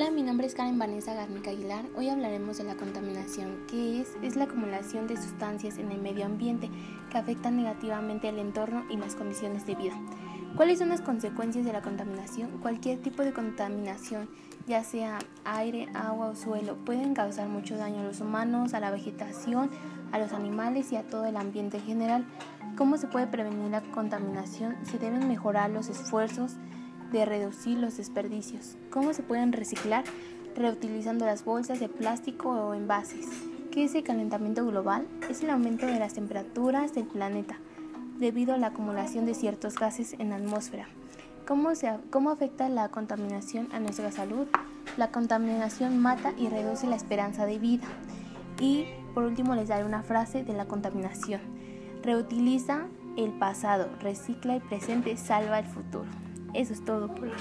Hola, mi nombre es Karen Vanessa Garnica Aguilar. Hoy hablaremos de la contaminación, que es, es la acumulación de sustancias en el medio ambiente que afectan negativamente al entorno y las condiciones de vida. ¿Cuáles son las consecuencias de la contaminación? Cualquier tipo de contaminación, ya sea aire, agua o suelo, pueden causar mucho daño a los humanos, a la vegetación, a los animales y a todo el ambiente en general. ¿Cómo se puede prevenir la contaminación? Se deben mejorar los esfuerzos de reducir los desperdicios. ¿Cómo se pueden reciclar? Reutilizando las bolsas de plástico o envases. ¿Qué es el calentamiento global? Es el aumento de las temperaturas del planeta debido a la acumulación de ciertos gases en la atmósfera. ¿Cómo, se, ¿Cómo afecta la contaminación a nuestra salud? La contaminación mata y reduce la esperanza de vida. Y por último les daré una frase de la contaminación. Reutiliza el pasado, recicla el presente, salva el futuro. Eso es todo por hoy.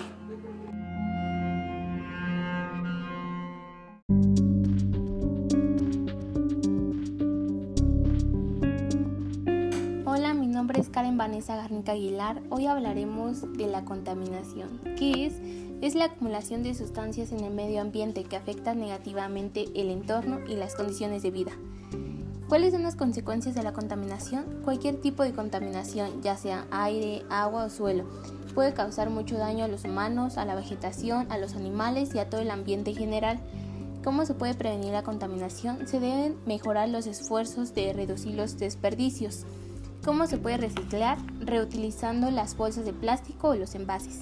Hola, mi nombre es Karen Vanessa Garnica Aguilar. Hoy hablaremos de la contaminación. ¿Qué es? Es la acumulación de sustancias en el medio ambiente que afectan negativamente el entorno y las condiciones de vida. ¿Cuáles son las consecuencias de la contaminación? Cualquier tipo de contaminación, ya sea aire, agua o suelo, puede causar mucho daño a los humanos, a la vegetación, a los animales y a todo el ambiente en general. ¿Cómo se puede prevenir la contaminación? Se deben mejorar los esfuerzos de reducir los desperdicios. ¿Cómo se puede reciclar? Reutilizando las bolsas de plástico o los envases.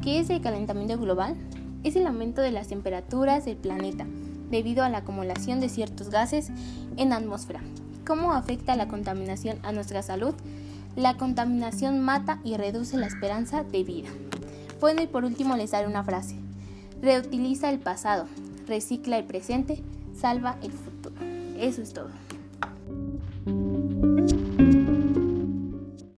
¿Qué es el calentamiento global? Es el aumento de las temperaturas del planeta debido a la acumulación de ciertos gases en la atmósfera. ¿Cómo afecta la contaminación a nuestra salud? La contaminación mata y reduce la esperanza de vida. Bueno, y por último les daré una frase. Reutiliza el pasado, recicla el presente, salva el futuro. Eso es todo.